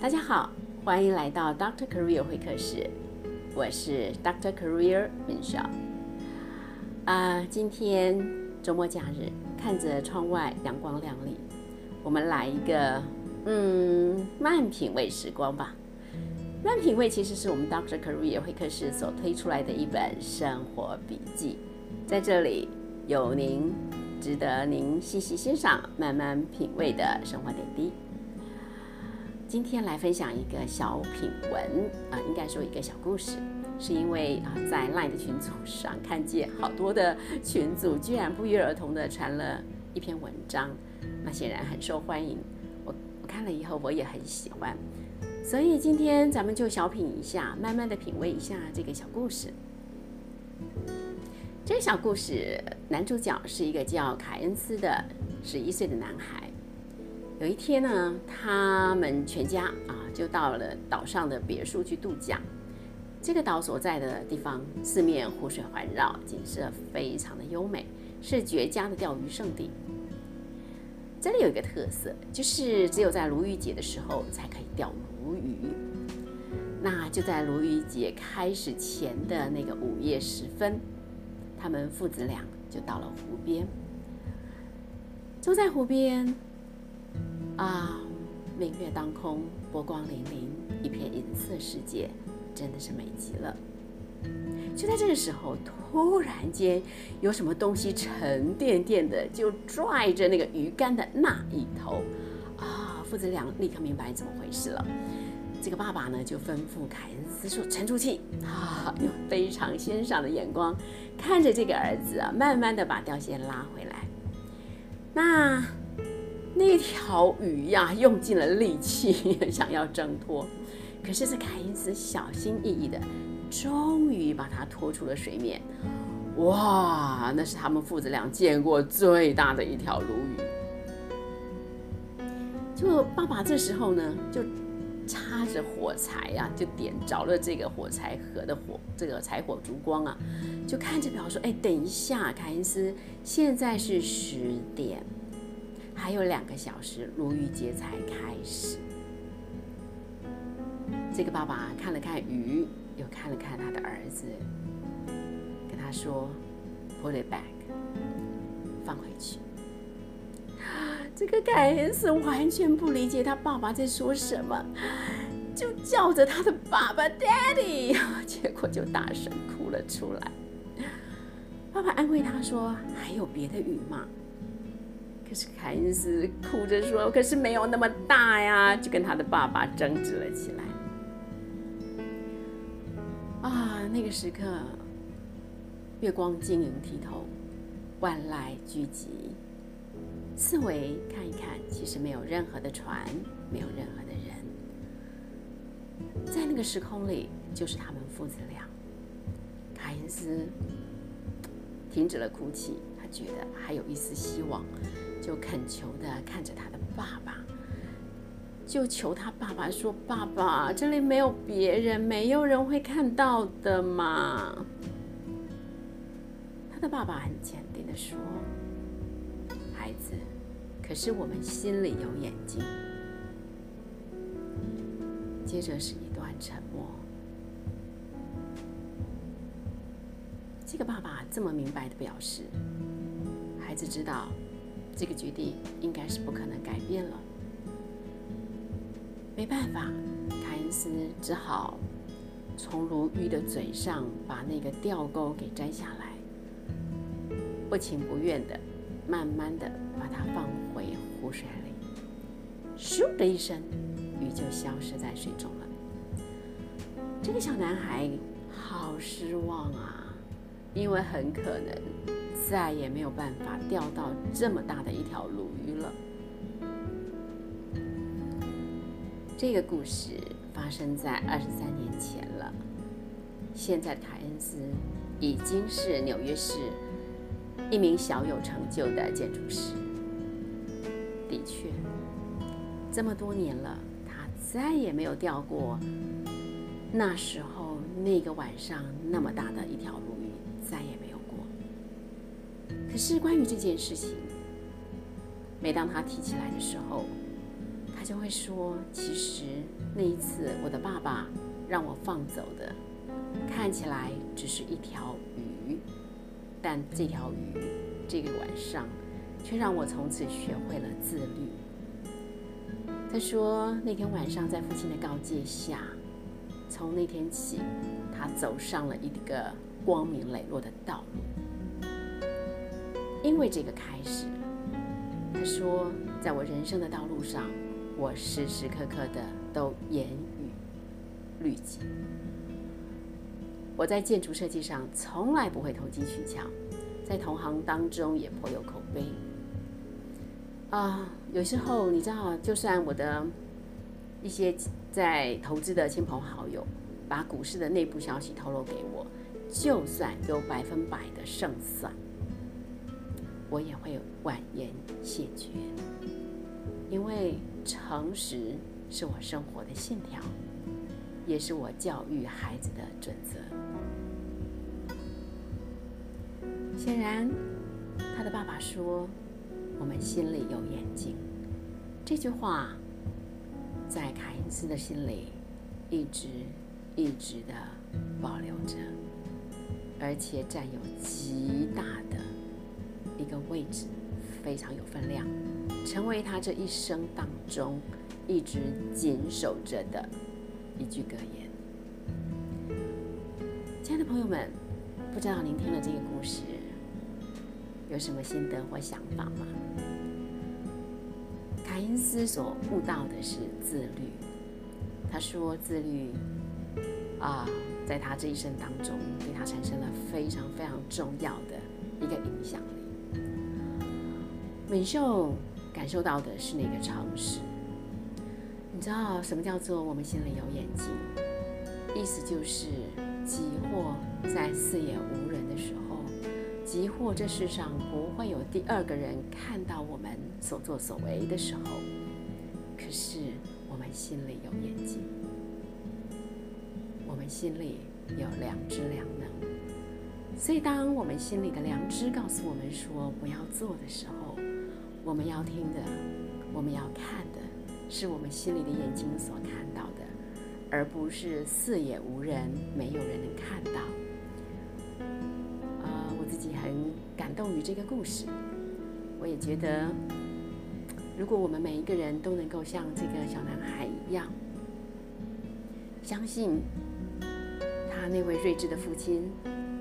大家好，欢迎来到 Doctor Career 会客室，我是 Doctor Career 文少。啊，今天周末假日，看着窗外阳光亮丽，我们来一个嗯慢品味时光吧。慢品味其实是我们 Doctor Career 会客室所推出来的一本生活笔记，在这里有您值得您细细欣赏、慢慢品味的生活点滴。今天来分享一个小品文啊，应该说一个小故事，是因为啊在 LINE 的群组上看见好多的群组。居然不约而同的传了一篇文章，那显然很受欢迎。我我看了以后我也很喜欢，所以今天咱们就小品一下，慢慢的品味一下这个小故事。这个小故事男主角是一个叫凯恩斯的十一岁的男孩。有一天呢，他们全家啊就到了岛上的别墅去度假。这个岛所在的地方四面湖水环绕，景色非常的优美，是绝佳的钓鱼圣地。这里有一个特色，就是只有在鲈鱼节的时候才可以钓鲈鱼。那就在鲈鱼节开始前的那个午夜时分，他们父子俩就到了湖边，坐在湖边。啊，明月当空，波光粼粼，一片银色世界，真的是美极了。就在这个时候，突然间有什么东西沉甸甸的就拽着那个鱼竿的那一头，啊，父子俩立刻明白怎么回事了。这个爸爸呢就吩咐凯恩斯说：“沉住气啊！”用非常欣赏的眼光看着这个儿子啊，慢慢的把钓线拉回来。那。那条鱼呀，用尽了力气 想要挣脱，可是这凯恩斯小心翼翼的，终于把它拖出了水面。哇，那是他们父子俩见过最大的一条鲈鱼。就爸爸这时候呢，就插着火柴呀，就点着了这个火柴盒的火，这个柴火烛光啊，就看着表说：“哎，等一下，凯恩斯，现在是十点。”还有两个小时，鲈鱼节才开始。这个爸爸看了看鱼，又看了看他的儿子，跟他说：“Put it back，放回去。”这个凯恩斯完全不理解他爸爸在说什么，就叫着他的爸爸 “Daddy”，结果就大声哭了出来。爸爸安慰他说：“还有别的鱼吗？”可是凯恩斯哭着说：“可是没有那么大呀！”就跟他的爸爸争执了起来。啊，那个时刻，月光晶莹剔透，万籁俱寂，四围看一看，其实没有任何的船，没有任何的人，在那个时空里，就是他们父子俩。凯恩斯停止了哭泣，他觉得还有一丝希望。就恳求的看着他的爸爸，就求他爸爸说：“爸爸，这里没有别人，没有人会看到的嘛。”他的爸爸很坚定的说：“孩子，可是我们心里有眼睛。”接着是一段沉默。这个爸爸这么明白的表示，孩子知道。这个决定应该是不可能改变了，没办法，凯恩斯只好从鲈鱼的嘴上把那个钓钩给摘下来，不情不愿的，慢慢的把它放回湖水里，咻的一声，鱼就消失在水中了。这个小男孩好失望啊，因为很可能。再也没有办法钓到这么大的一条鲈鱼了。这个故事发生在二十三年前了。现在的凯恩斯已经是纽约市一名小有成就的建筑师。的确，这么多年了，他再也没有钓过那时候那个晚上那么大的一条鲈，可是关于这件事情，每当他提起来的时候，他就会说：“其实那一次我的爸爸让我放走的，看起来只是一条鱼，但这条鱼这个晚上却让我从此学会了自律。”他说：“那天晚上在父亲的告诫下，从那天起，他走上了一个光明磊落的道路。因为这个开始，他说，在我人生的道路上。”我时时刻刻的都严于律己。我在建筑设计上从来不会投机取巧，在同行当中也颇有口碑。啊，有时候你知道，就算我的一些在投资的亲朋好友把股市的内部消息透露给我，就算有百分百的胜算，我也会婉言谢绝，因为。诚实是我生活的信条，也是我教育孩子的准则。显然，他的爸爸说：“我们心里有眼睛。”这句话在凯恩斯的心里一直一直的保留着，而且占有极大的一个位置，非常有分量。成为他这一生当中一直谨守着的一句格言。亲爱的朋友们，不知道您听了这个故事有什么心得或想法吗？凯恩斯所悟到的是自律。他说，自律啊，在他这一生当中，对他产生了非常非常重要的一个影响。美秀。感受到的是那个诚实。你知道什么叫做我们心里有眼睛？意思就是，即或在四野无人的时候，即或这世上不会有第二个人看到我们所作所为的时候，可是我们心里有眼睛，我们心里有良知良能。所以，当我们心里的良知告诉我们说不要做的时候，我们要听的，我们要看的，是我们心里的眼睛所看到的，而不是四野无人，没有人能看到。啊，我自己很感动于这个故事，我也觉得，如果我们每一个人都能够像这个小男孩一样，相信他那位睿智的父亲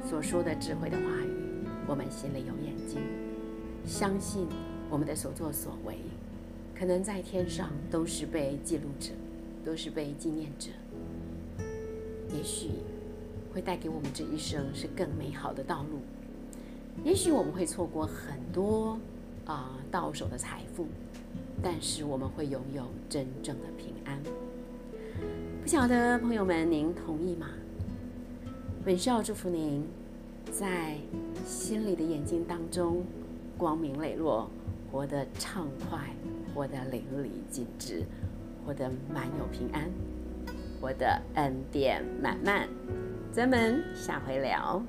所说的智慧的话语，我们心里有眼睛，相信。我们的所作所为，可能在天上都是被记录着，都是被纪念着。也许会带给我们这一生是更美好的道路。也许我们会错过很多啊到手的财富，但是我们会拥有真正的平安。不晓得朋友们，您同意吗？本少祝福您，在心里的眼睛当中光明磊落。活得畅快，活得淋漓尽致，活得满有平安，活得恩典满满。咱们下回聊。